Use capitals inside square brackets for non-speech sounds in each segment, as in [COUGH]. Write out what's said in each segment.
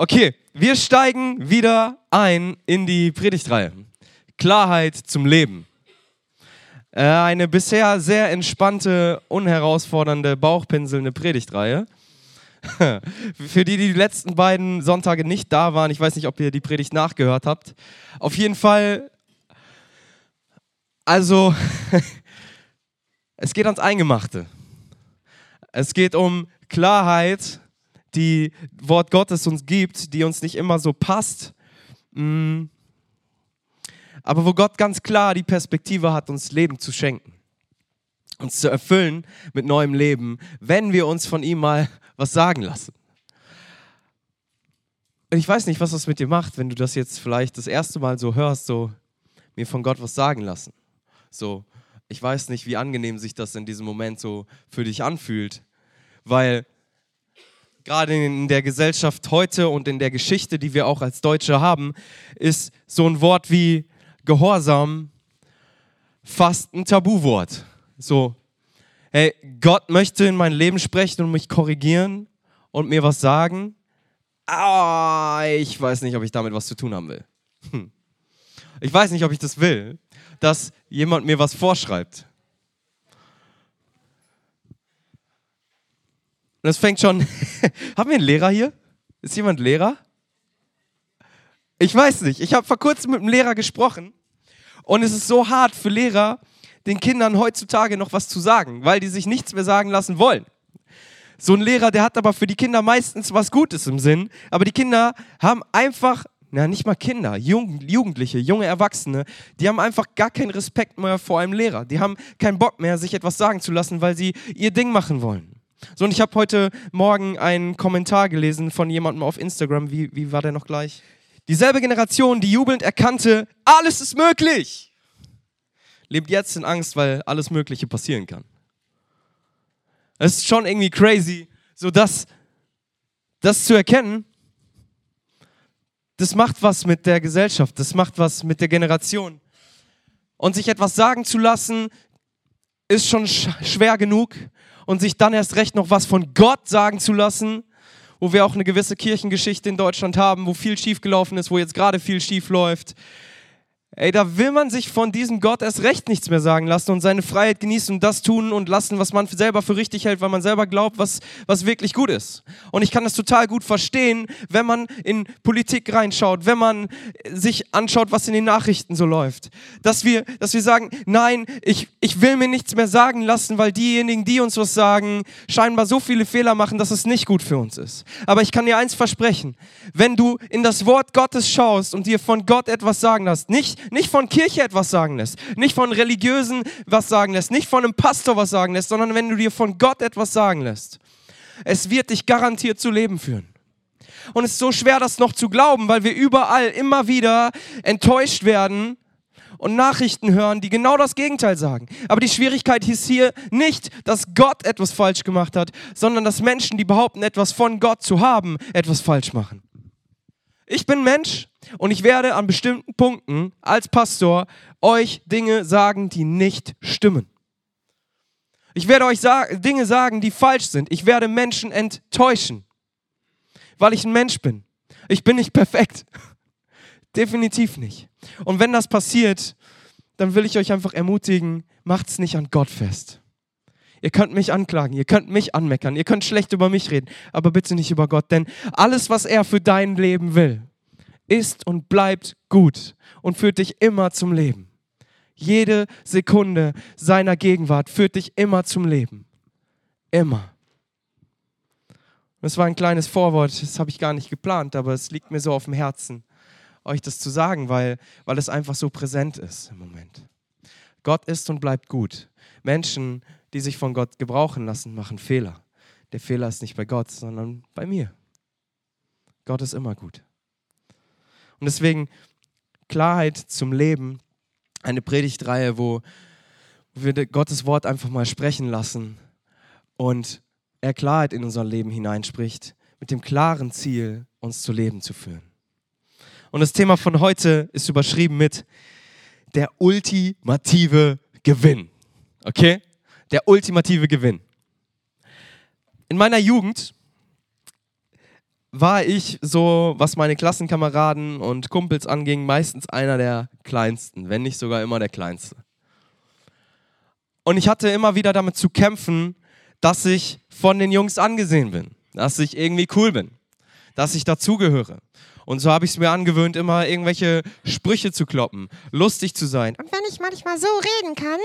Okay, wir steigen wieder ein in die Predigtreihe. Klarheit zum Leben. Äh, eine bisher sehr entspannte, unherausfordernde, bauchpinselnde Predigtreihe. [LAUGHS] Für die, die die letzten beiden Sonntage nicht da waren, ich weiß nicht, ob ihr die Predigt nachgehört habt. Auf jeden Fall, also, [LAUGHS] es geht ans Eingemachte. Es geht um Klarheit, die Wort Gottes uns gibt, die uns nicht immer so passt. Mm. Aber wo Gott ganz klar die Perspektive hat, uns Leben zu schenken, uns zu erfüllen mit neuem Leben, wenn wir uns von ihm mal was sagen lassen. Und ich weiß nicht, was das mit dir macht, wenn du das jetzt vielleicht das erste Mal so hörst, so mir von Gott was sagen lassen. So, ich weiß nicht, wie angenehm sich das in diesem Moment so für dich anfühlt, weil gerade in der Gesellschaft heute und in der Geschichte, die wir auch als Deutsche haben, ist so ein Wort wie Gehorsam fast ein Tabuwort. So, hey, Gott möchte in mein Leben sprechen und mich korrigieren und mir was sagen. Ah, ich weiß nicht, ob ich damit was zu tun haben will. Hm. Ich weiß nicht, ob ich das will, dass jemand mir was vorschreibt. Es fängt schon. [LAUGHS] Haben wir einen Lehrer hier? Ist jemand Lehrer? Ich weiß nicht. Ich habe vor kurzem mit einem Lehrer gesprochen und es ist so hart für Lehrer, den Kindern heutzutage noch was zu sagen, weil die sich nichts mehr sagen lassen wollen. So ein Lehrer, der hat aber für die Kinder meistens was Gutes im Sinn, aber die Kinder haben einfach, na nicht mal Kinder, Jugendliche, junge Erwachsene, die haben einfach gar keinen Respekt mehr vor einem Lehrer. Die haben keinen Bock mehr, sich etwas sagen zu lassen, weil sie ihr Ding machen wollen. So, und ich habe heute Morgen einen Kommentar gelesen von jemandem auf Instagram. Wie, wie war der noch gleich? Dieselbe Generation, die jubelnd erkannte, alles ist möglich, lebt jetzt in Angst, weil alles Mögliche passieren kann. Es ist schon irgendwie crazy, so dass das zu erkennen, das macht was mit der Gesellschaft, das macht was mit der Generation. Und sich etwas sagen zu lassen, ist schon schwer genug und sich dann erst recht noch was von Gott sagen zu lassen, wo wir auch eine gewisse Kirchengeschichte in Deutschland haben, wo viel schiefgelaufen ist, wo jetzt gerade viel schief läuft. Ey, da will man sich von diesem Gott erst recht nichts mehr sagen lassen und seine Freiheit genießen und das tun und lassen, was man selber für richtig hält, weil man selber glaubt, was, was wirklich gut ist. Und ich kann das total gut verstehen, wenn man in Politik reinschaut, wenn man sich anschaut, was in den Nachrichten so läuft. Dass wir, dass wir sagen, nein, ich, ich will mir nichts mehr sagen lassen, weil diejenigen, die uns was sagen, scheinbar so viele Fehler machen, dass es nicht gut für uns ist. Aber ich kann dir eins versprechen, wenn du in das Wort Gottes schaust und dir von Gott etwas sagen lässt, nicht nicht, von Kirche etwas sagen lässt, nicht von Religiösen was sagen lässt, nicht von einem Pastor was sagen lässt, sondern wenn du dir von Gott etwas sagen lässt. Es wird dich garantiert zu Leben führen. Und es ist so schwer, das noch zu glauben, weil wir überall immer wieder enttäuscht werden und Nachrichten hören, die genau das Gegenteil sagen. Aber die Schwierigkeit ist hier nicht, dass Gott etwas falsch gemacht hat, sondern dass Menschen, die behaupten, etwas von Gott zu haben, etwas falsch machen. Ich bin Mensch und ich werde an bestimmten Punkten als Pastor euch Dinge sagen, die nicht stimmen. Ich werde euch sag Dinge sagen, die falsch sind. Ich werde Menschen enttäuschen, weil ich ein Mensch bin. Ich bin nicht perfekt. [LAUGHS] Definitiv nicht. Und wenn das passiert, dann will ich euch einfach ermutigen, macht es nicht an Gott fest. Ihr könnt mich anklagen, ihr könnt mich anmeckern, ihr könnt schlecht über mich reden, aber bitte nicht über Gott, denn alles, was er für dein Leben will, ist und bleibt gut und führt dich immer zum Leben. Jede Sekunde seiner Gegenwart führt dich immer zum Leben. Immer. Das war ein kleines Vorwort, das habe ich gar nicht geplant, aber es liegt mir so auf dem Herzen, euch das zu sagen, weil, weil es einfach so präsent ist im Moment. Gott ist und bleibt gut. Menschen die sich von Gott gebrauchen lassen, machen Fehler. Der Fehler ist nicht bei Gott, sondern bei mir. Gott ist immer gut. Und deswegen Klarheit zum Leben, eine Predigtreihe, wo wir Gottes Wort einfach mal sprechen lassen und er Klarheit in unser Leben hineinspricht, mit dem klaren Ziel, uns zu Leben zu führen. Und das Thema von heute ist überschrieben mit der ultimative Gewinn. Okay? der ultimative Gewinn. In meiner Jugend war ich so, was meine Klassenkameraden und Kumpels anging, meistens einer der kleinsten, wenn nicht sogar immer der kleinste. Und ich hatte immer wieder damit zu kämpfen, dass ich von den Jungs angesehen bin, dass ich irgendwie cool bin, dass ich dazugehöre. Und so habe ich es mir angewöhnt, immer irgendwelche Sprüche zu kloppen, lustig zu sein. Und wenn ich manchmal so reden kann,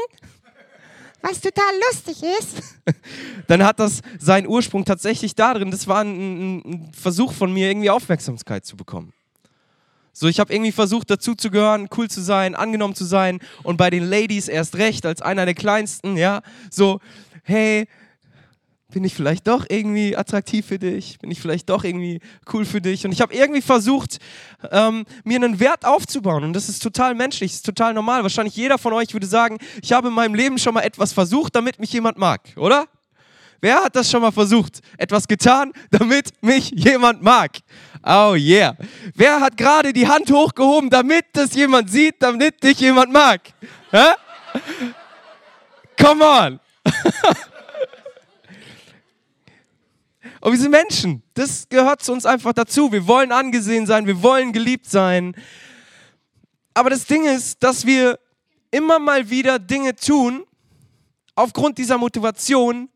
was total lustig ist, [LAUGHS] dann hat das seinen Ursprung tatsächlich darin, das war ein, ein Versuch von mir, irgendwie Aufmerksamkeit zu bekommen. So, ich habe irgendwie versucht, dazu zu gehören, cool zu sein, angenommen zu sein und bei den Ladies erst recht, als einer der kleinsten, ja, so, hey, bin ich vielleicht doch irgendwie attraktiv für dich? Bin ich vielleicht doch irgendwie cool für dich? Und ich habe irgendwie versucht, ähm, mir einen Wert aufzubauen. Und das ist total menschlich, das ist total normal. Wahrscheinlich jeder von euch würde sagen, ich habe in meinem Leben schon mal etwas versucht, damit mich jemand mag, oder? Wer hat das schon mal versucht? Etwas getan, damit mich jemand mag? Oh yeah. Wer hat gerade die Hand hochgehoben, damit das jemand sieht, damit dich jemand mag? Hä? Come on. [LAUGHS] Und wir sind Menschen. Das gehört zu uns einfach dazu. Wir wollen angesehen sein, wir wollen geliebt sein. Aber das Ding ist, dass wir immer mal wieder Dinge tun, aufgrund dieser Motivation,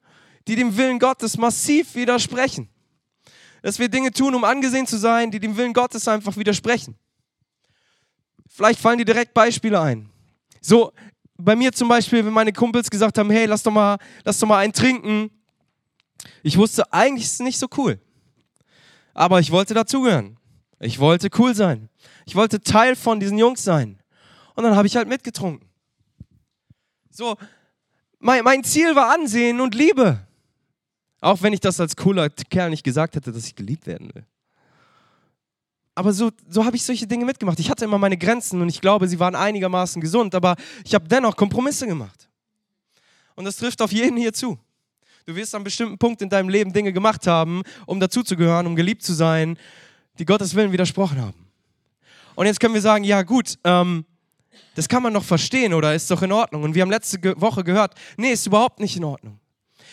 die dem Willen Gottes massiv widersprechen. Dass wir Dinge tun, um angesehen zu sein, die dem Willen Gottes einfach widersprechen. Vielleicht fallen dir direkt Beispiele ein. So, bei mir zum Beispiel, wenn meine Kumpels gesagt haben, hey, lass doch mal, lass doch mal einen trinken, ich wusste, eigentlich ist es nicht so cool. Aber ich wollte dazugehören. Ich wollte cool sein. Ich wollte Teil von diesen Jungs sein. Und dann habe ich halt mitgetrunken. So, mein, mein Ziel war Ansehen und Liebe. Auch wenn ich das als cooler Kerl nicht gesagt hätte, dass ich geliebt werden will. Aber so, so habe ich solche Dinge mitgemacht. Ich hatte immer meine Grenzen und ich glaube, sie waren einigermaßen gesund, aber ich habe dennoch Kompromisse gemacht. Und das trifft auf jeden hier zu. Du wirst an bestimmten Punkt in deinem Leben Dinge gemacht haben, um dazuzugehören, um geliebt zu sein, die Gottes Willen widersprochen haben. Und jetzt können wir sagen, ja gut, ähm, das kann man doch verstehen oder ist doch in Ordnung. Und wir haben letzte Woche gehört, nee, ist überhaupt nicht in Ordnung.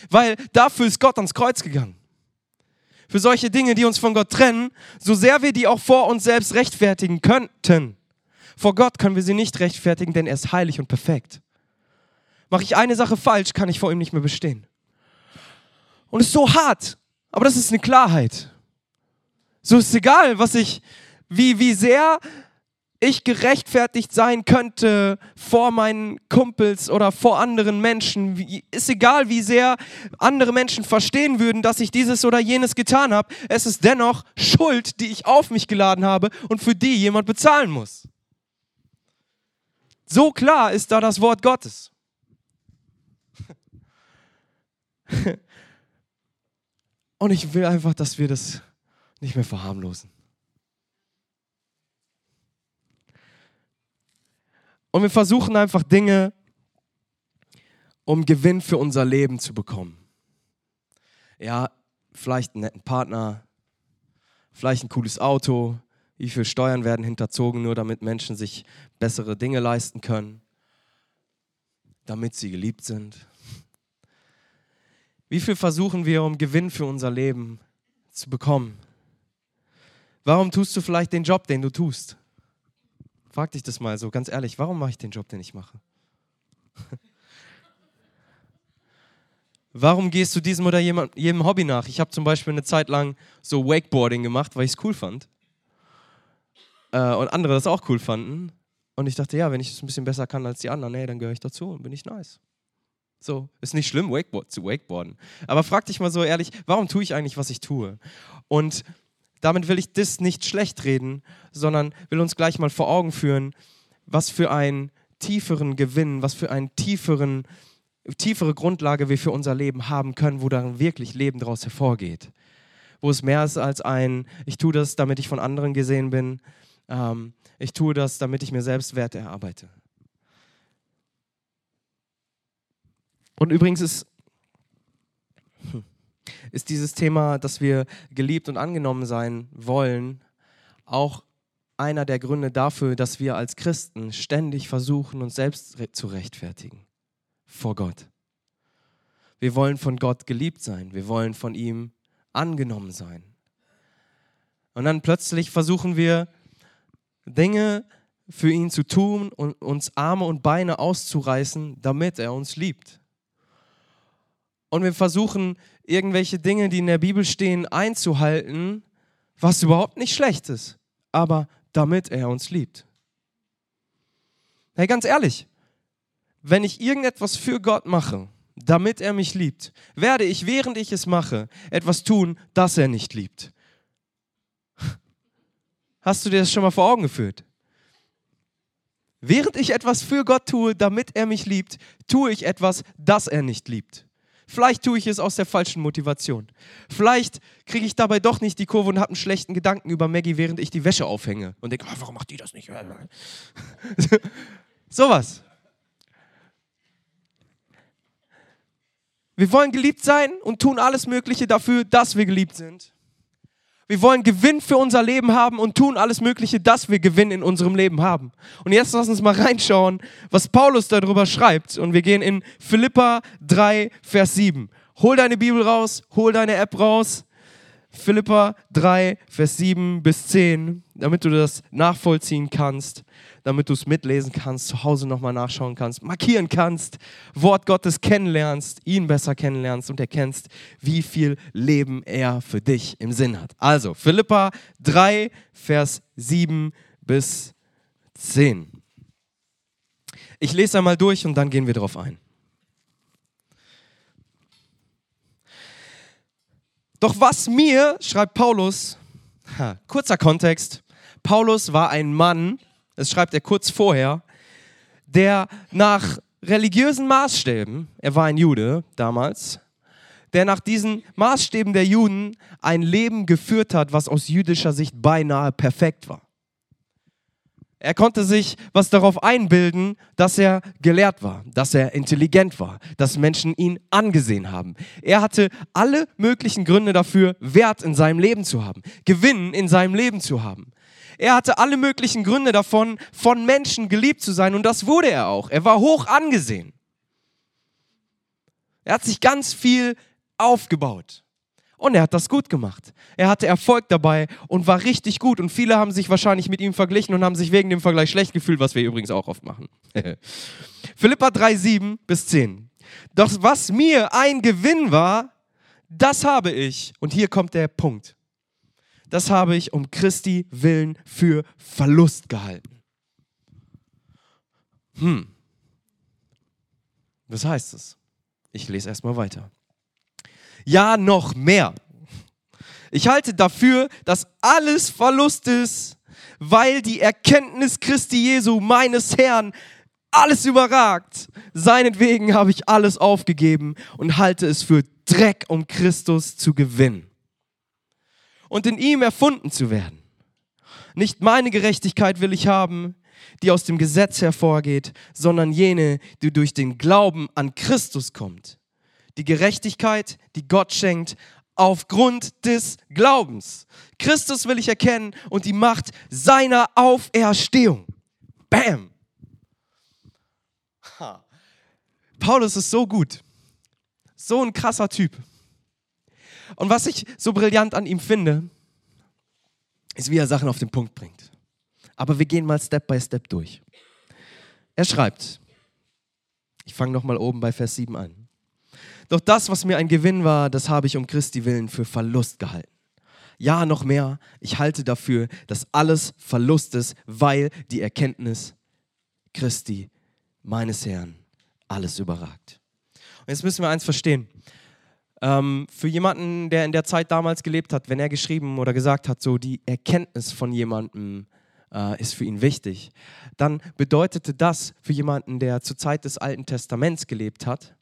Weil dafür ist Gott ans Kreuz gegangen. Für solche Dinge, die uns von Gott trennen, so sehr wir die auch vor uns selbst rechtfertigen könnten. Vor Gott können wir sie nicht rechtfertigen, denn er ist heilig und perfekt. Mache ich eine Sache falsch, kann ich vor ihm nicht mehr bestehen. Und es ist so hart, aber das ist eine Klarheit. So ist es egal, was ich, wie, wie sehr ich gerechtfertigt sein könnte vor meinen Kumpels oder vor anderen Menschen. Ist egal, wie sehr andere Menschen verstehen würden, dass ich dieses oder jenes getan habe. Es ist dennoch Schuld, die ich auf mich geladen habe und für die jemand bezahlen muss. So klar ist da das Wort Gottes. [LAUGHS] Und ich will einfach, dass wir das nicht mehr verharmlosen. Und wir versuchen einfach Dinge, um Gewinn für unser Leben zu bekommen. Ja, vielleicht einen netten Partner, vielleicht ein cooles Auto, wie viele Steuern werden hinterzogen, nur damit Menschen sich bessere Dinge leisten können, damit sie geliebt sind. Wie viel versuchen wir, um Gewinn für unser Leben zu bekommen? Warum tust du vielleicht den Job, den du tust? Frag dich das mal so ganz ehrlich, warum mache ich den Job, den ich mache? Warum gehst du diesem oder jedem Hobby nach? Ich habe zum Beispiel eine Zeit lang so Wakeboarding gemacht, weil ich es cool fand. Äh, und andere das auch cool fanden. Und ich dachte, ja, wenn ich es ein bisschen besser kann als die anderen, hey, dann gehöre ich dazu und bin ich nice. So, ist nicht schlimm, Wakeboard, zu wakeboarden. Aber frag dich mal so ehrlich, warum tue ich eigentlich, was ich tue? Und damit will ich das nicht schlecht reden, sondern will uns gleich mal vor Augen führen, was für einen tieferen Gewinn, was für tieferen, tiefere Grundlage wir für unser Leben haben können, wo dann wirklich Leben daraus hervorgeht. Wo es mehr ist als ein, ich tue das, damit ich von anderen gesehen bin, ähm, ich tue das, damit ich mir selbst Werte erarbeite. Und übrigens ist, hm, ist dieses Thema, dass wir geliebt und angenommen sein wollen, auch einer der Gründe dafür, dass wir als Christen ständig versuchen, uns selbst zu rechtfertigen vor Gott. Wir wollen von Gott geliebt sein, wir wollen von ihm angenommen sein. Und dann plötzlich versuchen wir Dinge für ihn zu tun und uns Arme und Beine auszureißen, damit er uns liebt. Und wir versuchen irgendwelche Dinge, die in der Bibel stehen, einzuhalten, was überhaupt nicht schlecht ist, aber damit er uns liebt. Hey, ganz ehrlich, wenn ich irgendetwas für Gott mache, damit er mich liebt, werde ich, während ich es mache, etwas tun, das er nicht liebt. Hast du dir das schon mal vor Augen geführt? Während ich etwas für Gott tue, damit er mich liebt, tue ich etwas, das er nicht liebt. Vielleicht tue ich es aus der falschen Motivation. Vielleicht kriege ich dabei doch nicht die Kurve und habe einen schlechten Gedanken über Maggie, während ich die Wäsche aufhänge und denke, oh, warum macht die das nicht? [LAUGHS] Sowas. Wir wollen geliebt sein und tun alles Mögliche dafür, dass wir geliebt sind. Wir wollen Gewinn für unser Leben haben und tun alles Mögliche, dass wir Gewinn in unserem Leben haben. Und jetzt lass uns mal reinschauen, was Paulus darüber schreibt. Und wir gehen in Philippa 3, Vers 7. Hol deine Bibel raus, hol deine App raus. Philippa 3, Vers 7 bis 10, damit du das nachvollziehen kannst, damit du es mitlesen kannst, zu Hause nochmal nachschauen kannst, markieren kannst, Wort Gottes kennenlernst, ihn besser kennenlernst und erkennst, wie viel Leben er für dich im Sinn hat. Also, Philippa 3, Vers 7 bis 10. Ich lese einmal durch und dann gehen wir darauf ein. Doch was mir, schreibt Paulus, ha, [LAUGHS] kurzer Kontext, Paulus war ein Mann, das schreibt er kurz vorher, der nach religiösen Maßstäben, er war ein Jude damals, der nach diesen Maßstäben der Juden ein Leben geführt hat, was aus jüdischer Sicht beinahe perfekt war. Er konnte sich was darauf einbilden, dass er gelehrt war, dass er intelligent war, dass Menschen ihn angesehen haben. Er hatte alle möglichen Gründe dafür, Wert in seinem Leben zu haben, Gewinn in seinem Leben zu haben. Er hatte alle möglichen Gründe davon, von Menschen geliebt zu sein und das wurde er auch. Er war hoch angesehen. Er hat sich ganz viel aufgebaut. Und er hat das gut gemacht. Er hatte Erfolg dabei und war richtig gut. Und viele haben sich wahrscheinlich mit ihm verglichen und haben sich wegen dem Vergleich schlecht gefühlt, was wir übrigens auch oft machen. [LAUGHS] Philippa 3, 7 bis 10. Doch was mir ein Gewinn war, das habe ich. Und hier kommt der Punkt. Das habe ich um Christi willen für Verlust gehalten. Hm. Was heißt das? Ich lese erstmal weiter ja noch mehr. Ich halte dafür, dass alles Verlust ist, weil die Erkenntnis Christi Jesu, meines Herrn, alles überragt. Seinetwegen habe ich alles aufgegeben und halte es für Dreck, um Christus zu gewinnen und in ihm erfunden zu werden. Nicht meine Gerechtigkeit will ich haben, die aus dem Gesetz hervorgeht, sondern jene, die durch den Glauben an Christus kommt die Gerechtigkeit, die Gott schenkt, aufgrund des Glaubens. Christus will ich erkennen und die Macht seiner Auferstehung. Bam! Ha. Paulus ist so gut. So ein krasser Typ. Und was ich so brillant an ihm finde, ist, wie er Sachen auf den Punkt bringt. Aber wir gehen mal Step by Step durch. Er schreibt, ich fange nochmal oben bei Vers 7 an. Doch das, was mir ein Gewinn war, das habe ich um Christi willen für Verlust gehalten. Ja, noch mehr, ich halte dafür, dass alles Verlust ist, weil die Erkenntnis Christi, meines Herrn, alles überragt. Und jetzt müssen wir eins verstehen. Ähm, für jemanden, der in der Zeit damals gelebt hat, wenn er geschrieben oder gesagt hat, so die Erkenntnis von jemandem äh, ist für ihn wichtig, dann bedeutete das für jemanden, der zur Zeit des Alten Testaments gelebt hat,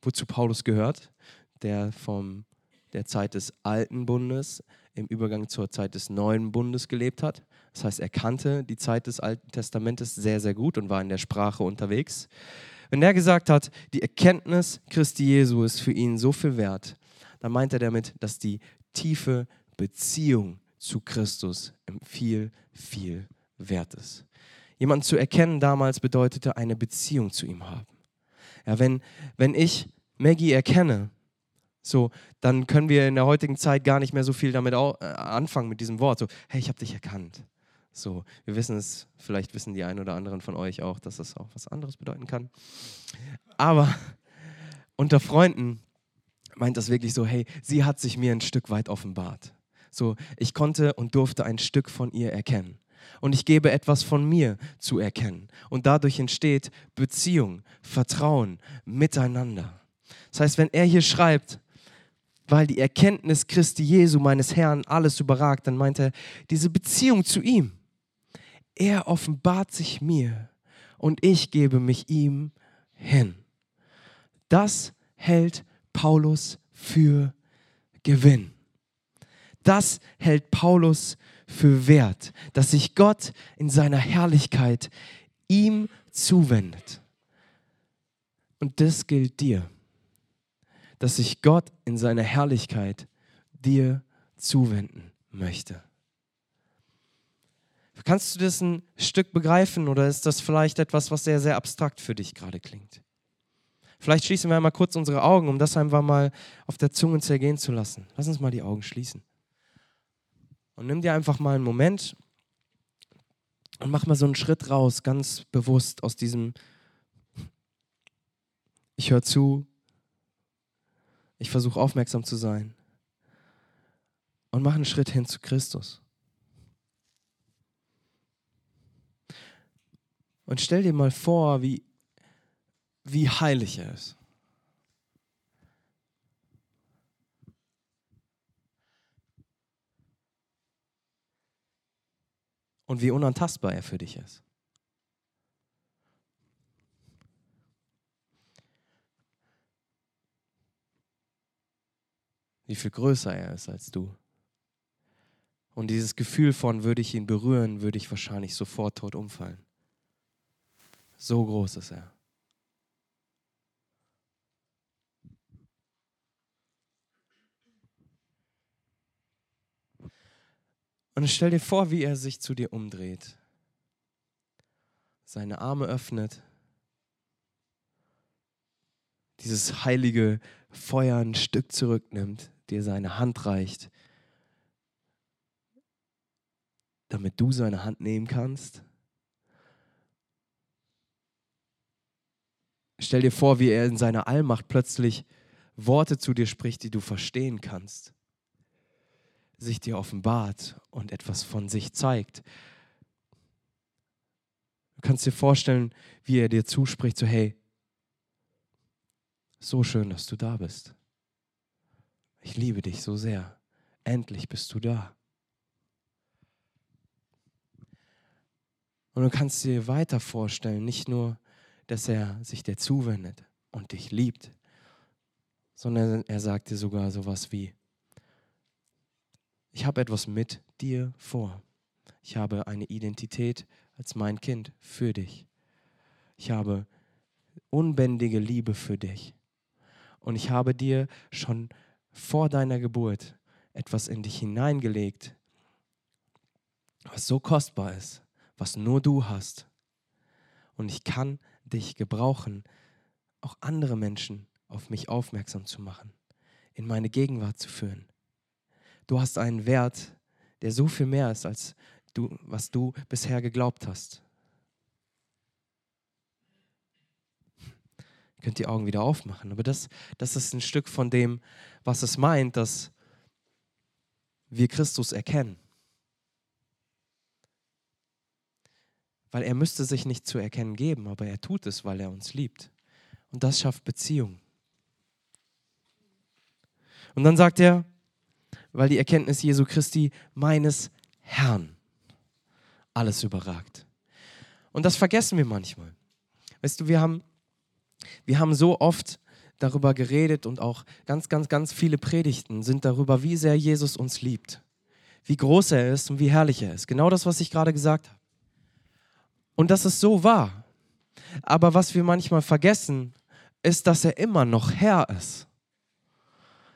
wozu Paulus gehört, der von der Zeit des Alten Bundes im Übergang zur Zeit des Neuen Bundes gelebt hat. Das heißt, er kannte die Zeit des Alten Testamentes sehr, sehr gut und war in der Sprache unterwegs. Wenn er gesagt hat, die Erkenntnis Christi Jesu ist für ihn so viel wert, dann meint er damit, dass die tiefe Beziehung zu Christus viel, viel wert ist. Jemanden zu erkennen damals bedeutete eine Beziehung zu ihm haben. Ja, wenn, wenn ich Maggie erkenne, so, dann können wir in der heutigen Zeit gar nicht mehr so viel damit äh, anfangen mit diesem Wort. So, hey, ich habe dich erkannt. So, wir wissen es, vielleicht wissen die einen oder anderen von euch auch, dass das auch was anderes bedeuten kann. Aber [LAUGHS] unter Freunden meint das wirklich so, hey, sie hat sich mir ein Stück weit offenbart. So, ich konnte und durfte ein Stück von ihr erkennen. Und ich gebe etwas von mir zu erkennen. Und dadurch entsteht Beziehung, Vertrauen, Miteinander. Das heißt, wenn er hier schreibt, weil die Erkenntnis Christi Jesu, meines Herrn, alles überragt, dann meint er, diese Beziehung zu ihm, er offenbart sich mir und ich gebe mich ihm hin. Das hält Paulus für Gewinn. Das hält Paulus für wert, dass sich Gott in seiner Herrlichkeit ihm zuwendet. Und das gilt dir, dass sich Gott in seiner Herrlichkeit dir zuwenden möchte. Kannst du das ein Stück begreifen oder ist das vielleicht etwas, was sehr, sehr abstrakt für dich gerade klingt? Vielleicht schließen wir einmal kurz unsere Augen, um das einfach mal auf der Zunge zergehen zu lassen. Lass uns mal die Augen schließen. Und nimm dir einfach mal einen Moment und mach mal so einen Schritt raus, ganz bewusst aus diesem Ich höre zu, ich versuche aufmerksam zu sein und mach einen Schritt hin zu Christus. Und stell dir mal vor, wie, wie heilig er ist. Und wie unantastbar er für dich ist. Wie viel größer er ist als du. Und dieses Gefühl von, würde ich ihn berühren, würde ich wahrscheinlich sofort tot umfallen. So groß ist er. Und stell dir vor, wie er sich zu dir umdreht, seine Arme öffnet, dieses heilige Feuer ein Stück zurücknimmt, dir seine Hand reicht, damit du seine Hand nehmen kannst. Stell dir vor, wie er in seiner Allmacht plötzlich Worte zu dir spricht, die du verstehen kannst, sich dir offenbart und etwas von sich zeigt. Du kannst dir vorstellen, wie er dir zuspricht, so hey, so schön, dass du da bist. Ich liebe dich so sehr. Endlich bist du da. Und du kannst dir weiter vorstellen, nicht nur, dass er sich dir zuwendet und dich liebt, sondern er sagt dir sogar sowas wie, ich habe etwas mit dir vor. Ich habe eine Identität als mein Kind für dich. Ich habe unbändige Liebe für dich. Und ich habe dir schon vor deiner Geburt etwas in dich hineingelegt, was so kostbar ist, was nur du hast. Und ich kann dich gebrauchen, auch andere Menschen auf mich aufmerksam zu machen, in meine Gegenwart zu führen. Du hast einen Wert, der so viel mehr ist, als du, was du bisher geglaubt hast. Ihr könnt die Augen wieder aufmachen, aber das, das ist ein Stück von dem, was es meint, dass wir Christus erkennen. Weil er müsste sich nicht zu erkennen geben, aber er tut es, weil er uns liebt. Und das schafft Beziehung. Und dann sagt er, weil die Erkenntnis Jesu Christi meines Herrn alles überragt. Und das vergessen wir manchmal. Weißt du, wir haben, wir haben so oft darüber geredet und auch ganz, ganz, ganz viele Predigten sind darüber, wie sehr Jesus uns liebt, wie groß er ist und wie herrlich er ist. Genau das, was ich gerade gesagt habe. Und das ist so wahr. Aber was wir manchmal vergessen, ist, dass er immer noch Herr ist.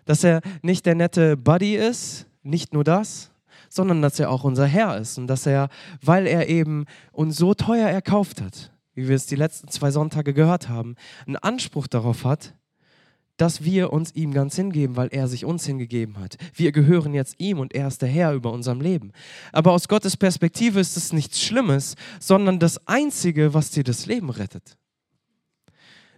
Dass er nicht der nette Buddy ist, nicht nur das, sondern dass er auch unser Herr ist und dass er, weil er eben uns so teuer erkauft hat, wie wir es die letzten zwei Sonntage gehört haben, einen Anspruch darauf hat, dass wir uns ihm ganz hingeben, weil er sich uns hingegeben hat. Wir gehören jetzt ihm und er ist der Herr über unserem Leben. Aber aus Gottes Perspektive ist es nichts Schlimmes, sondern das Einzige, was dir das Leben rettet.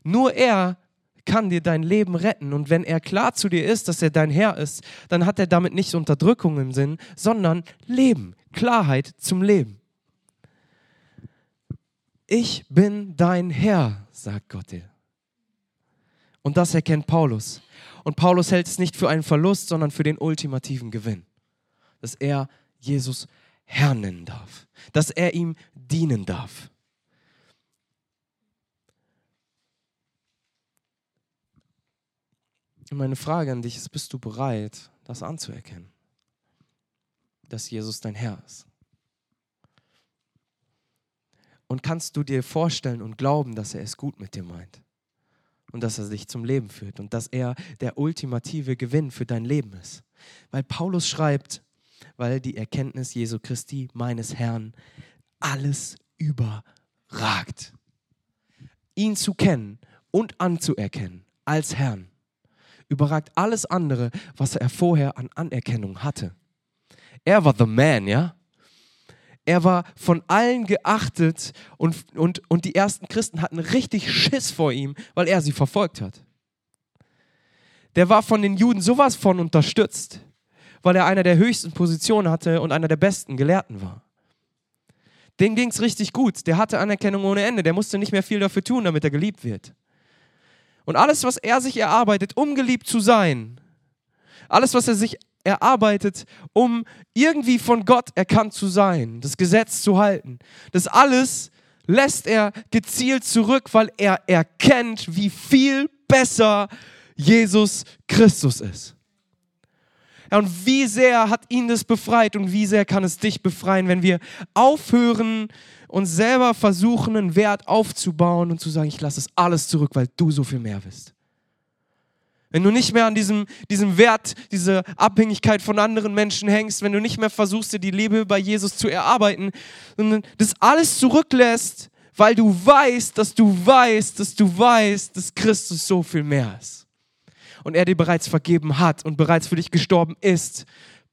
Nur er kann dir dein Leben retten. Und wenn er klar zu dir ist, dass er dein Herr ist, dann hat er damit nicht Unterdrückung im Sinn, sondern Leben, Klarheit zum Leben. Ich bin dein Herr, sagt Gott dir. Und das erkennt Paulus. Und Paulus hält es nicht für einen Verlust, sondern für den ultimativen Gewinn. Dass er Jesus Herr nennen darf. Dass er ihm dienen darf. Und meine Frage an dich ist, bist du bereit, das anzuerkennen? Dass Jesus dein Herr ist. Und kannst du dir vorstellen und glauben, dass er es gut mit dir meint? Und dass er dich zum Leben führt und dass er der ultimative Gewinn für dein Leben ist. Weil Paulus schreibt, weil die Erkenntnis Jesu Christi, meines Herrn, alles überragt. Ihn zu kennen und anzuerkennen als Herrn überragt alles andere, was er vorher an Anerkennung hatte. Er war the man, ja? Er war von allen geachtet und, und, und die ersten Christen hatten richtig Schiss vor ihm, weil er sie verfolgt hat. Der war von den Juden sowas von unterstützt, weil er einer der höchsten Positionen hatte und einer der besten Gelehrten war. Dem ging es richtig gut. Der hatte Anerkennung ohne Ende. Der musste nicht mehr viel dafür tun, damit er geliebt wird. Und alles, was er sich erarbeitet, um geliebt zu sein, alles, was er sich erarbeitet, um irgendwie von Gott erkannt zu sein, das Gesetz zu halten, das alles lässt er gezielt zurück, weil er erkennt, wie viel besser Jesus Christus ist. Ja, und wie sehr hat ihn das befreit und wie sehr kann es dich befreien, wenn wir aufhören, uns selber versuchen, einen Wert aufzubauen und zu sagen, ich lasse es alles zurück, weil du so viel mehr bist. Wenn du nicht mehr an diesem, diesem Wert, diese Abhängigkeit von anderen Menschen hängst, wenn du nicht mehr versuchst, dir die Liebe bei Jesus zu erarbeiten, sondern das alles zurücklässt, weil du weißt, dass du weißt, dass du weißt, dass Christus so viel mehr ist. Und er dir bereits vergeben hat und bereits für dich gestorben ist.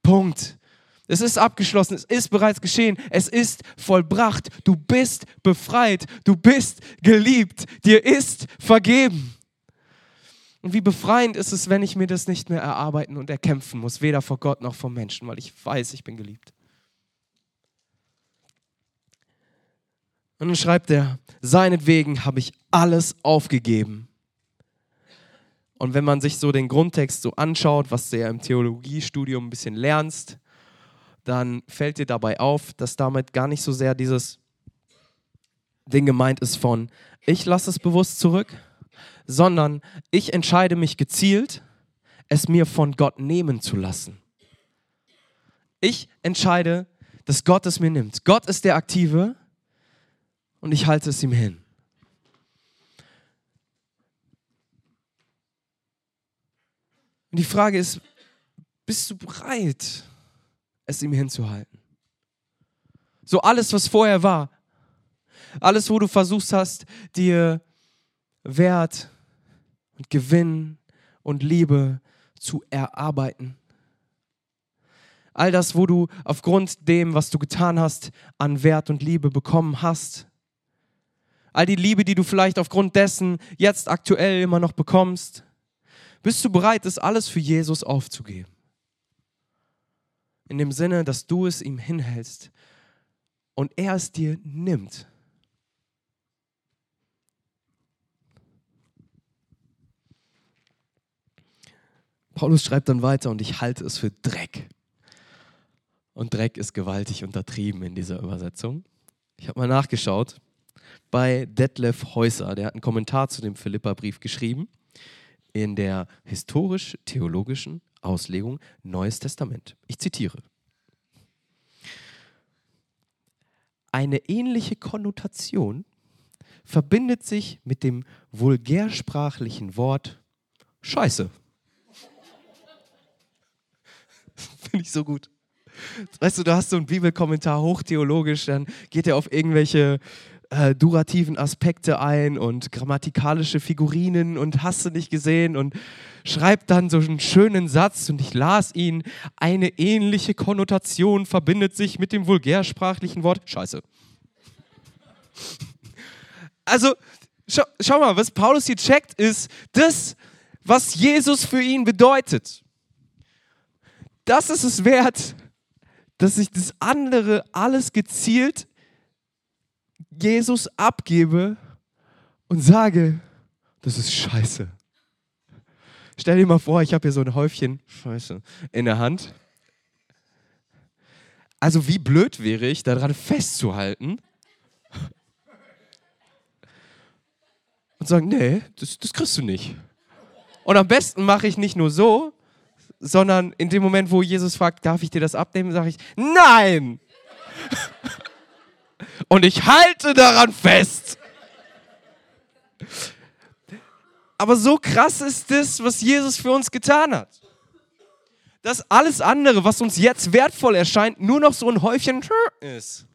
Punkt. Es ist abgeschlossen, es ist bereits geschehen, es ist vollbracht. Du bist befreit, du bist geliebt, dir ist vergeben. Und wie befreiend ist es, wenn ich mir das nicht mehr erarbeiten und erkämpfen muss, weder vor Gott noch vor Menschen, weil ich weiß, ich bin geliebt. Und dann schreibt er, seinetwegen habe ich alles aufgegeben. Und wenn man sich so den Grundtext so anschaut, was du ja im Theologiestudium ein bisschen lernst, dann fällt dir dabei auf, dass damit gar nicht so sehr dieses Ding gemeint ist von, ich lasse es bewusst zurück, sondern ich entscheide mich gezielt, es mir von Gott nehmen zu lassen. Ich entscheide, dass Gott es mir nimmt. Gott ist der Aktive und ich halte es ihm hin. Und die Frage ist, bist du bereit, es ihm hinzuhalten. So alles, was vorher war, alles, wo du versucht hast, dir Wert und Gewinn und Liebe zu erarbeiten. All das, wo du aufgrund dem, was du getan hast, an Wert und Liebe bekommen hast. All die Liebe, die du vielleicht aufgrund dessen jetzt aktuell immer noch bekommst. Bist du bereit, das alles für Jesus aufzugeben? in dem Sinne, dass du es ihm hinhältst und er es dir nimmt. Paulus schreibt dann weiter und ich halte es für Dreck. Und Dreck ist gewaltig untertrieben in dieser Übersetzung. Ich habe mal nachgeschaut bei Detlef Häuser, der hat einen Kommentar zu dem Philippa-Brief geschrieben in der historisch-theologischen Auslegung Neues Testament. Ich zitiere. Eine ähnliche Konnotation verbindet sich mit dem vulgärsprachlichen Wort Scheiße. [LAUGHS] Finde ich so gut. Weißt du, du hast so einen Bibelkommentar hochtheologisch, dann geht er auf irgendwelche äh, durativen Aspekte ein und grammatikalische Figurinen und hast du nicht gesehen und schreibt dann so einen schönen Satz und ich las ihn. Eine ähnliche Konnotation verbindet sich mit dem vulgärsprachlichen Wort Scheiße. [LAUGHS] Also, schau, schau mal, was Paulus hier checkt, ist das, was Jesus für ihn bedeutet. Das ist es wert, dass ich das andere alles gezielt Jesus abgebe und sage, das ist scheiße. Stell dir mal vor, ich habe hier so ein Häufchen Scheiße in der Hand. Also wie blöd wäre ich, daran festzuhalten und sagen, nee, das, das kriegst du nicht. Und am besten mache ich nicht nur so, sondern in dem Moment, wo Jesus fragt, darf ich dir das abnehmen, sage ich, nein! [LAUGHS] Und ich halte daran fest. Aber so krass ist das, was Jesus für uns getan hat. Dass alles andere, was uns jetzt wertvoll erscheint, nur noch so ein Häufchen ist.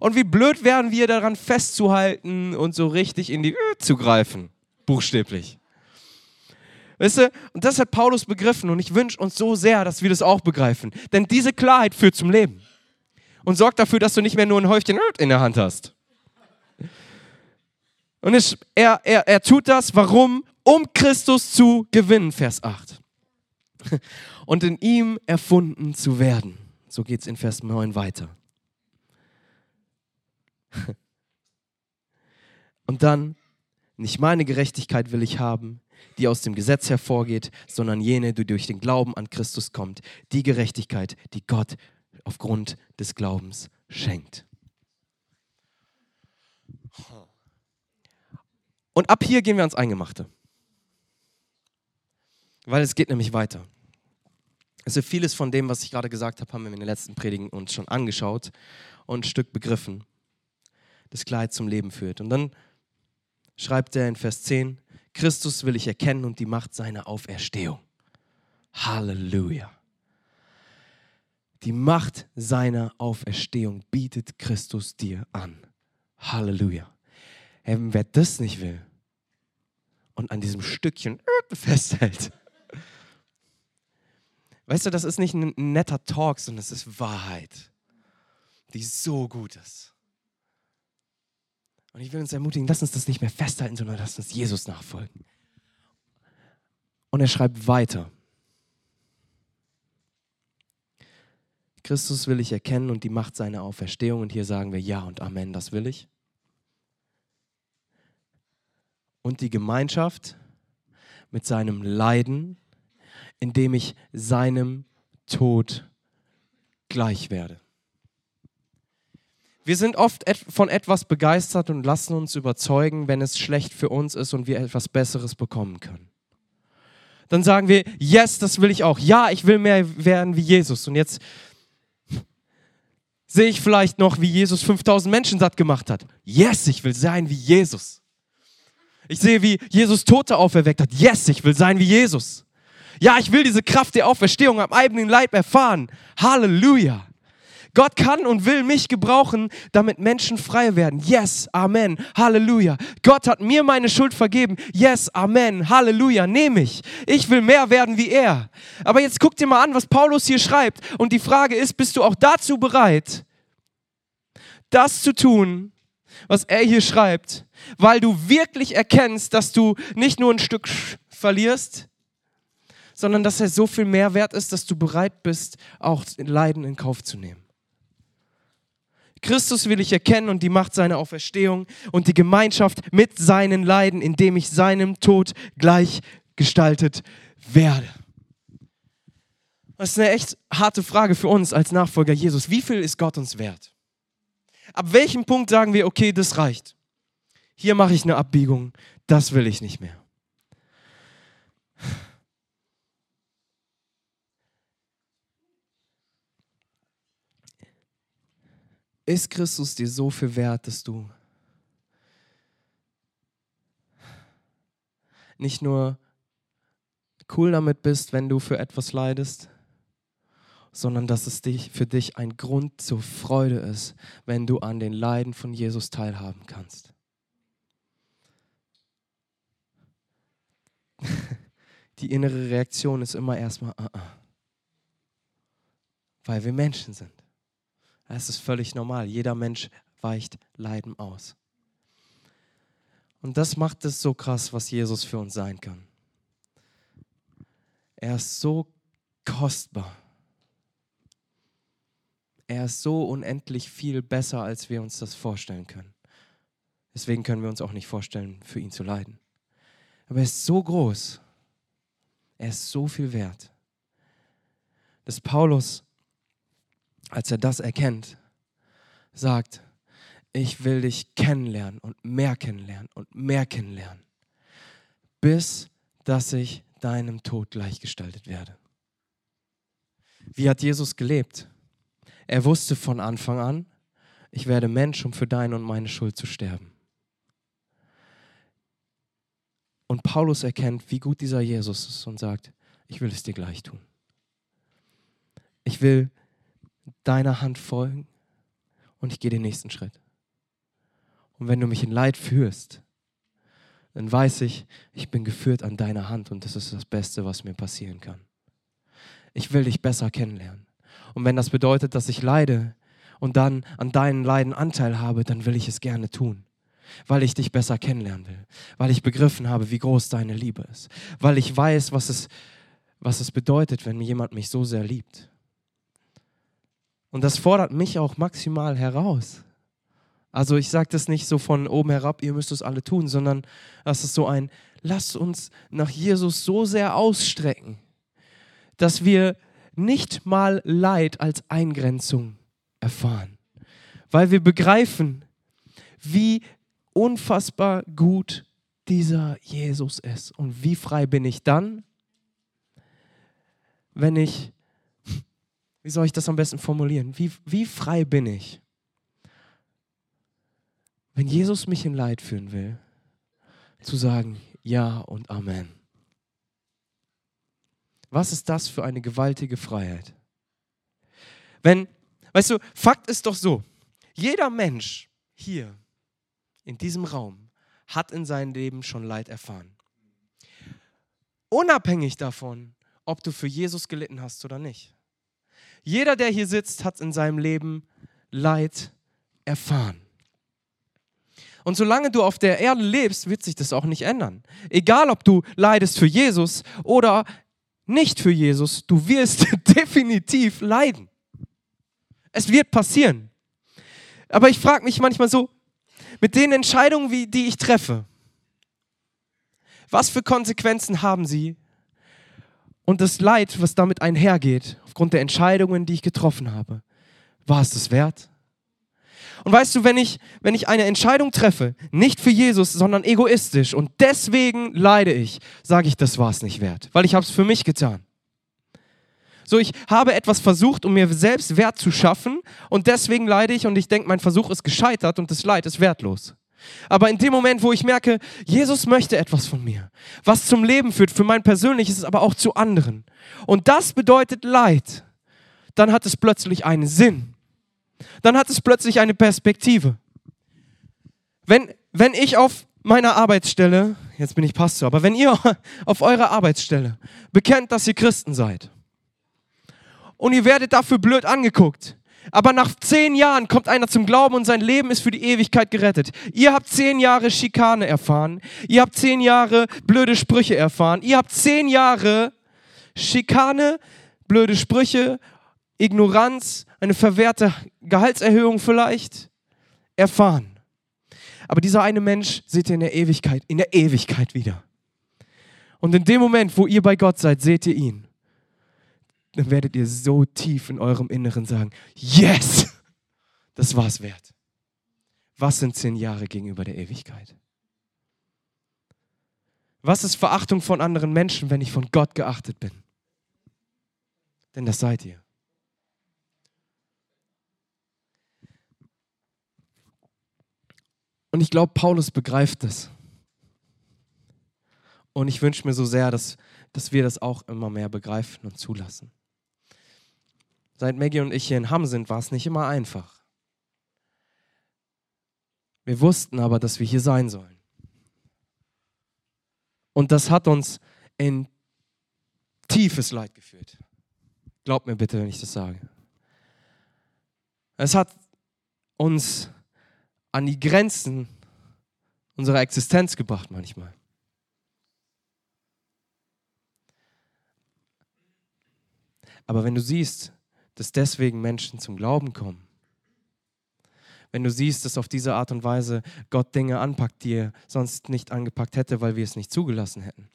Und wie blöd wären wir daran festzuhalten und so richtig in die zu greifen. Buchstäblich. Weißt du, und das hat Paulus begriffen und ich wünsche uns so sehr, dass wir das auch begreifen. Denn diese Klarheit führt zum Leben und sorgt dafür, dass du nicht mehr nur ein Häufchen in der Hand hast. Und es, er, er, er tut das, warum? Um Christus zu gewinnen, Vers 8. [LAUGHS] Und in ihm erfunden zu werden. So geht es in Vers 9 weiter. [LAUGHS] Und dann, nicht meine Gerechtigkeit will ich haben, die aus dem Gesetz hervorgeht, sondern jene, die durch den Glauben an Christus kommt. Die Gerechtigkeit, die Gott aufgrund des Glaubens schenkt. Und ab hier gehen wir ans Eingemachte. Weil es geht nämlich weiter. Also vieles von dem, was ich gerade gesagt habe, haben wir in den letzten Predigen uns schon angeschaut und ein Stück begriffen. Das Kleid zum Leben führt. Und dann schreibt er in Vers 10, Christus will ich erkennen und die Macht seiner Auferstehung. Halleluja. Die Macht seiner Auferstehung bietet Christus dir an. Halleluja. Hey, wer das nicht will und an diesem Stückchen [LAUGHS] festhält, weißt du, das ist nicht ein netter Talk, sondern es ist Wahrheit, die so gut ist. Und ich will uns ermutigen, lass uns das nicht mehr festhalten, sondern lass uns Jesus nachfolgen. Und er schreibt weiter. Christus will ich erkennen und die Macht seiner Auferstehung. Und hier sagen wir Ja und Amen, das will ich. Und die Gemeinschaft mit seinem Leiden, indem ich seinem Tod gleich werde. Wir sind oft von etwas begeistert und lassen uns überzeugen, wenn es schlecht für uns ist und wir etwas Besseres bekommen können. Dann sagen wir, yes, das will ich auch. Ja, ich will mehr werden wie Jesus. Und jetzt sehe ich vielleicht noch, wie Jesus 5000 Menschen satt gemacht hat. Yes, ich will sein wie Jesus. Ich sehe, wie Jesus Tote auferweckt hat. Yes, ich will sein wie Jesus. Ja, ich will diese Kraft der Auferstehung am eigenen Leib erfahren. Halleluja. Gott kann und will mich gebrauchen, damit Menschen frei werden. Yes, Amen, Halleluja. Gott hat mir meine Schuld vergeben. Yes, Amen, Halleluja. Nehme ich. Ich will mehr werden wie er. Aber jetzt guck dir mal an, was Paulus hier schreibt. Und die Frage ist, bist du auch dazu bereit, das zu tun, was er hier schreibt, weil du wirklich erkennst, dass du nicht nur ein Stück verlierst, sondern dass er so viel mehr wert ist, dass du bereit bist, auch Leiden in Kauf zu nehmen. Christus will ich erkennen und die Macht seiner Auferstehung und die Gemeinschaft mit seinen Leiden, indem ich seinem Tod gleichgestaltet werde. Das ist eine echt harte Frage für uns als Nachfolger Jesus. Wie viel ist Gott uns wert? Ab welchem Punkt sagen wir, okay, das reicht? Hier mache ich eine Abbiegung, das will ich nicht mehr. Ist Christus dir so viel wert, dass du nicht nur cool damit bist, wenn du für etwas leidest, sondern dass es dich, für dich ein Grund zur Freude ist, wenn du an den Leiden von Jesus teilhaben kannst. [LAUGHS] Die innere Reaktion ist immer erstmal, uh -uh. weil wir Menschen sind. Es ist völlig normal. Jeder Mensch weicht Leiden aus. Und das macht es so krass, was Jesus für uns sein kann. Er ist so kostbar. Er ist so unendlich viel besser, als wir uns das vorstellen können. Deswegen können wir uns auch nicht vorstellen, für ihn zu leiden. Aber er ist so groß. Er ist so viel wert. Dass Paulus, als er das erkennt, sagt, ich will dich kennenlernen und mehr kennenlernen und mehr kennenlernen, bis dass ich deinem Tod gleichgestaltet werde. Wie hat Jesus gelebt? Er wusste von Anfang an, ich werde Mensch, um für deine und meine Schuld zu sterben. Und Paulus erkennt, wie gut dieser Jesus ist und sagt, ich will es dir gleich tun. Ich will deiner Hand folgen und ich gehe den nächsten Schritt. Und wenn du mich in Leid führst, dann weiß ich, ich bin geführt an deiner Hand und das ist das Beste, was mir passieren kann. Ich will dich besser kennenlernen. Und wenn das bedeutet, dass ich leide und dann an deinen Leiden Anteil habe, dann will ich es gerne tun. Weil ich dich besser kennenlernen will. Weil ich begriffen habe, wie groß deine Liebe ist. Weil ich weiß, was es, was es bedeutet, wenn jemand mich so sehr liebt. Und das fordert mich auch maximal heraus. Also ich sage das nicht so von oben herab, ihr müsst es alle tun, sondern das ist so ein, lasst uns nach Jesus so sehr ausstrecken, dass wir nicht mal Leid als Eingrenzung erfahren, weil wir begreifen, wie unfassbar gut dieser Jesus ist. Und wie frei bin ich dann, wenn ich, wie soll ich das am besten formulieren, wie, wie frei bin ich, wenn Jesus mich in Leid führen will, zu sagen Ja und Amen. Was ist das für eine gewaltige Freiheit? Wenn, weißt du, Fakt ist doch so, jeder Mensch hier in diesem Raum hat in seinem Leben schon Leid erfahren. Unabhängig davon, ob du für Jesus gelitten hast oder nicht. Jeder, der hier sitzt, hat in seinem Leben Leid erfahren. Und solange du auf der Erde lebst, wird sich das auch nicht ändern. Egal, ob du leidest für Jesus oder nicht für Jesus, du wirst [LAUGHS] definitiv leiden. Es wird passieren. Aber ich frage mich manchmal so, mit den Entscheidungen, wie, die ich treffe, was für Konsequenzen haben sie? Und das Leid, was damit einhergeht, aufgrund der Entscheidungen, die ich getroffen habe, war es das wert? Und weißt du, wenn ich, wenn ich eine Entscheidung treffe, nicht für Jesus, sondern egoistisch und deswegen leide ich, sage ich, das war es nicht wert, weil ich habe es für mich getan. So, ich habe etwas versucht, um mir selbst Wert zu schaffen und deswegen leide ich und ich denke, mein Versuch ist gescheitert und das Leid ist wertlos. Aber in dem Moment, wo ich merke, Jesus möchte etwas von mir, was zum Leben führt, für mein persönliches, aber auch zu anderen. Und das bedeutet Leid, dann hat es plötzlich einen Sinn dann hat es plötzlich eine Perspektive. Wenn, wenn ich auf meiner Arbeitsstelle, jetzt bin ich Pastor, aber wenn ihr [LAUGHS] auf eurer Arbeitsstelle bekennt, dass ihr Christen seid und ihr werdet dafür blöd angeguckt, aber nach zehn Jahren kommt einer zum Glauben und sein Leben ist für die Ewigkeit gerettet. Ihr habt zehn Jahre Schikane erfahren. Ihr habt zehn Jahre blöde Sprüche erfahren. Ihr habt zehn Jahre Schikane, blöde Sprüche Ignoranz, eine verwehrte Gehaltserhöhung vielleicht erfahren. Aber dieser eine Mensch seht ihr in der Ewigkeit, in der Ewigkeit wieder. Und in dem Moment, wo ihr bei Gott seid, seht ihr ihn. Dann werdet ihr so tief in eurem Inneren sagen, yes, [LAUGHS] das war es wert. Was sind zehn Jahre gegenüber der Ewigkeit? Was ist Verachtung von anderen Menschen, wenn ich von Gott geachtet bin? Denn das seid ihr. Und ich glaube, Paulus begreift das. Und ich wünsche mir so sehr, dass, dass wir das auch immer mehr begreifen und zulassen. Seit Maggie und ich hier in Hamm sind, war es nicht immer einfach. Wir wussten aber, dass wir hier sein sollen. Und das hat uns in tiefes Leid geführt. Glaubt mir bitte, wenn ich das sage. Es hat uns an die Grenzen unserer Existenz gebracht manchmal. Aber wenn du siehst, dass deswegen Menschen zum Glauben kommen, wenn du siehst, dass auf diese Art und Weise Gott Dinge anpackt, die er sonst nicht angepackt hätte, weil wir es nicht zugelassen hätten.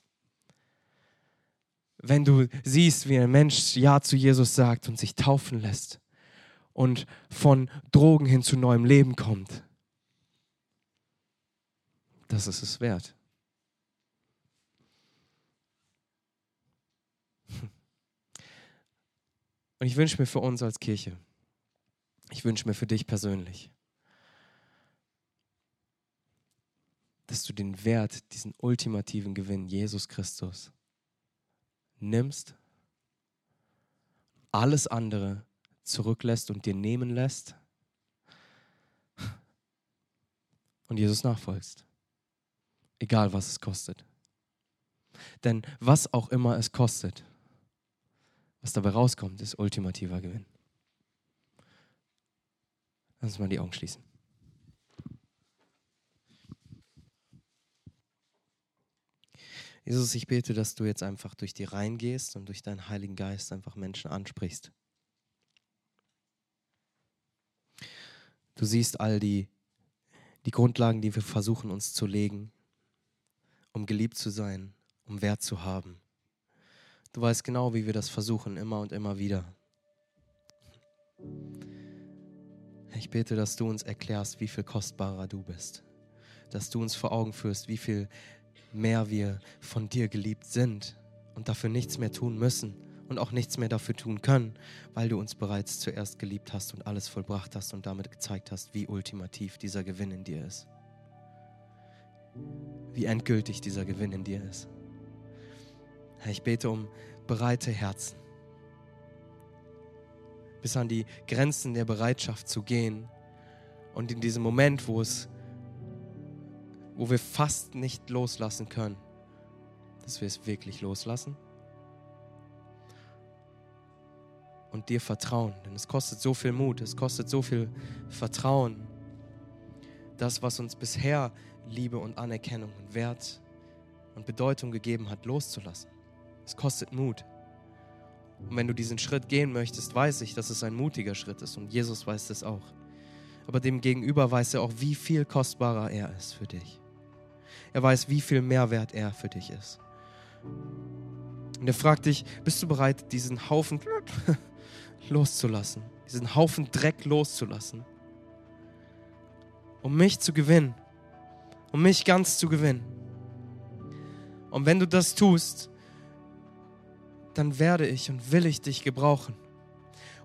Wenn du siehst, wie ein Mensch Ja zu Jesus sagt und sich taufen lässt und von Drogen hin zu neuem Leben kommt, das ist es wert. Und ich wünsche mir für uns als Kirche, ich wünsche mir für dich persönlich, dass du den Wert, diesen ultimativen Gewinn, Jesus Christus, nimmst, alles andere zurücklässt und dir nehmen lässt und Jesus nachfolgst. Egal was es kostet. Denn was auch immer es kostet, was dabei rauskommt, ist ultimativer Gewinn. Lass uns mal die Augen schließen. Jesus, ich bete, dass du jetzt einfach durch die Reihen gehst und durch deinen Heiligen Geist einfach Menschen ansprichst. Du siehst all die, die Grundlagen, die wir versuchen uns zu legen, um geliebt zu sein, um Wert zu haben. Du weißt genau, wie wir das versuchen, immer und immer wieder. Ich bete, dass du uns erklärst, wie viel kostbarer du bist. Dass du uns vor Augen führst, wie viel mehr wir von dir geliebt sind und dafür nichts mehr tun müssen und auch nichts mehr dafür tun können, weil du uns bereits zuerst geliebt hast und alles vollbracht hast und damit gezeigt hast, wie ultimativ dieser Gewinn in dir ist. Wie endgültig dieser Gewinn in dir ist. Herr, ich bete um bereite Herzen, bis an die Grenzen der Bereitschaft zu gehen und in diesem Moment, wo es wo wir fast nicht loslassen können, dass wir es wirklich loslassen und dir vertrauen. Denn es kostet so viel Mut, es kostet so viel Vertrauen. Das, was uns bisher Liebe und Anerkennung und Wert und Bedeutung gegeben hat, loszulassen. Es kostet Mut. Und wenn du diesen Schritt gehen möchtest, weiß ich, dass es ein mutiger Schritt ist und Jesus weiß es auch. Aber dem Gegenüber weiß er auch, wie viel kostbarer er ist für dich. Er weiß, wie viel Mehrwert er für dich ist. Und er fragt dich, bist du bereit, diesen Haufen [LAUGHS] loszulassen, diesen Haufen Dreck loszulassen, um mich zu gewinnen, um mich ganz zu gewinnen. Und wenn du das tust, dann werde ich und will ich dich gebrauchen.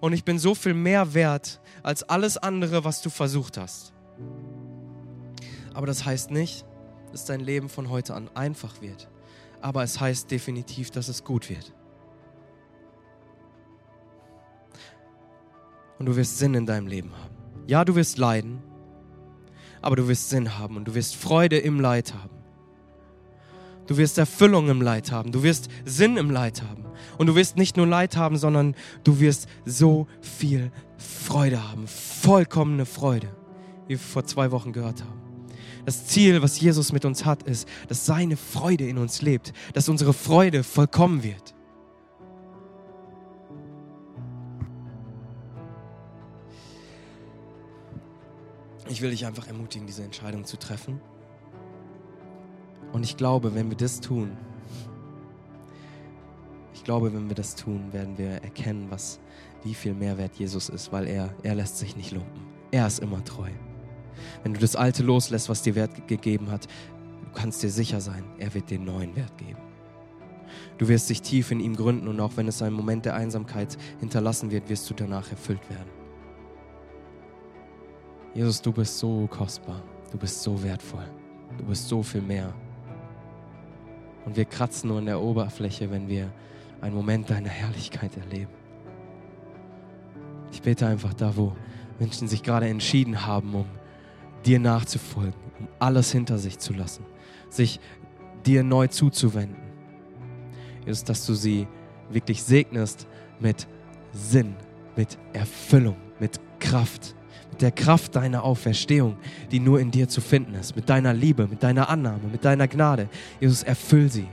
Und ich bin so viel mehr wert als alles andere, was du versucht hast. Aber das heißt nicht, dass dein Leben von heute an einfach wird. Aber es heißt definitiv, dass es gut wird. Und du wirst Sinn in deinem Leben haben. Ja, du wirst leiden, aber du wirst Sinn haben und du wirst Freude im Leid haben. Du wirst Erfüllung im Leid haben. Du wirst Sinn im Leid haben. Und du wirst nicht nur Leid haben, sondern du wirst so viel Freude haben. Vollkommene Freude, wie wir vor zwei Wochen gehört haben. Das Ziel, was Jesus mit uns hat, ist, dass seine Freude in uns lebt, dass unsere Freude vollkommen wird. Ich will dich einfach ermutigen, diese Entscheidung zu treffen. Und ich glaube, wenn wir das tun, ich glaube, wenn wir das tun, werden wir erkennen, was, wie viel Mehrwert Jesus ist, weil er, er lässt sich nicht lumpen. Er ist immer treu. Wenn du das Alte loslässt, was dir Wert gegeben hat, du kannst dir sicher sein, er wird dir neuen Wert geben. Du wirst dich tief in ihm gründen und auch wenn es einen Moment der Einsamkeit hinterlassen wird, wirst du danach erfüllt werden. Jesus, du bist so kostbar, du bist so wertvoll, du bist so viel mehr. Und wir kratzen nur an der Oberfläche, wenn wir einen Moment deiner Herrlichkeit erleben. bete einfach da, wo Menschen sich gerade entschieden haben, um dir nachzufolgen, um alles hinter sich zu lassen, sich dir neu zuzuwenden. Jesus, dass du sie wirklich segnest mit Sinn, mit Erfüllung, mit Kraft, mit der Kraft deiner Auferstehung, die nur in dir zu finden ist, mit deiner Liebe, mit deiner Annahme, mit deiner Gnade. Jesus, erfüll sie.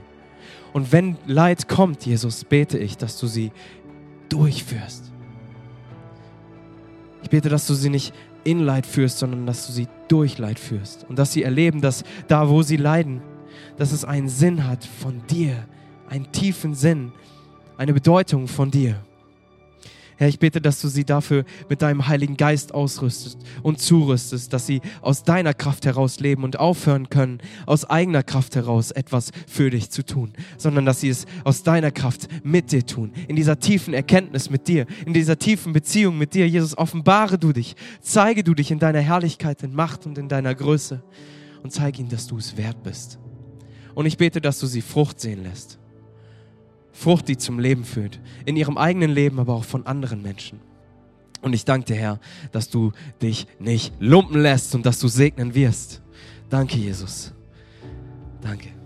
Und wenn Leid kommt, Jesus, bete ich, dass du sie durchführst. Ich bete, dass du sie nicht in Leid führst, sondern dass du sie durch Leid führst. Und dass sie erleben, dass da, wo sie leiden, dass es einen Sinn hat von dir, einen tiefen Sinn, eine Bedeutung von dir. Herr, ich bete, dass du sie dafür mit deinem Heiligen Geist ausrüstest und zurüstest, dass sie aus deiner Kraft heraus leben und aufhören können, aus eigener Kraft heraus etwas für dich zu tun, sondern dass sie es aus deiner Kraft mit dir tun, in dieser tiefen Erkenntnis mit dir, in dieser tiefen Beziehung mit dir. Jesus, offenbare du dich, zeige du dich in deiner Herrlichkeit, in Macht und in deiner Größe und zeige ihnen, dass du es wert bist. Und ich bete, dass du sie Frucht sehen lässt Frucht, die zum Leben führt. In ihrem eigenen Leben, aber auch von anderen Menschen. Und ich danke dir, Herr, dass du dich nicht lumpen lässt und dass du segnen wirst. Danke, Jesus. Danke.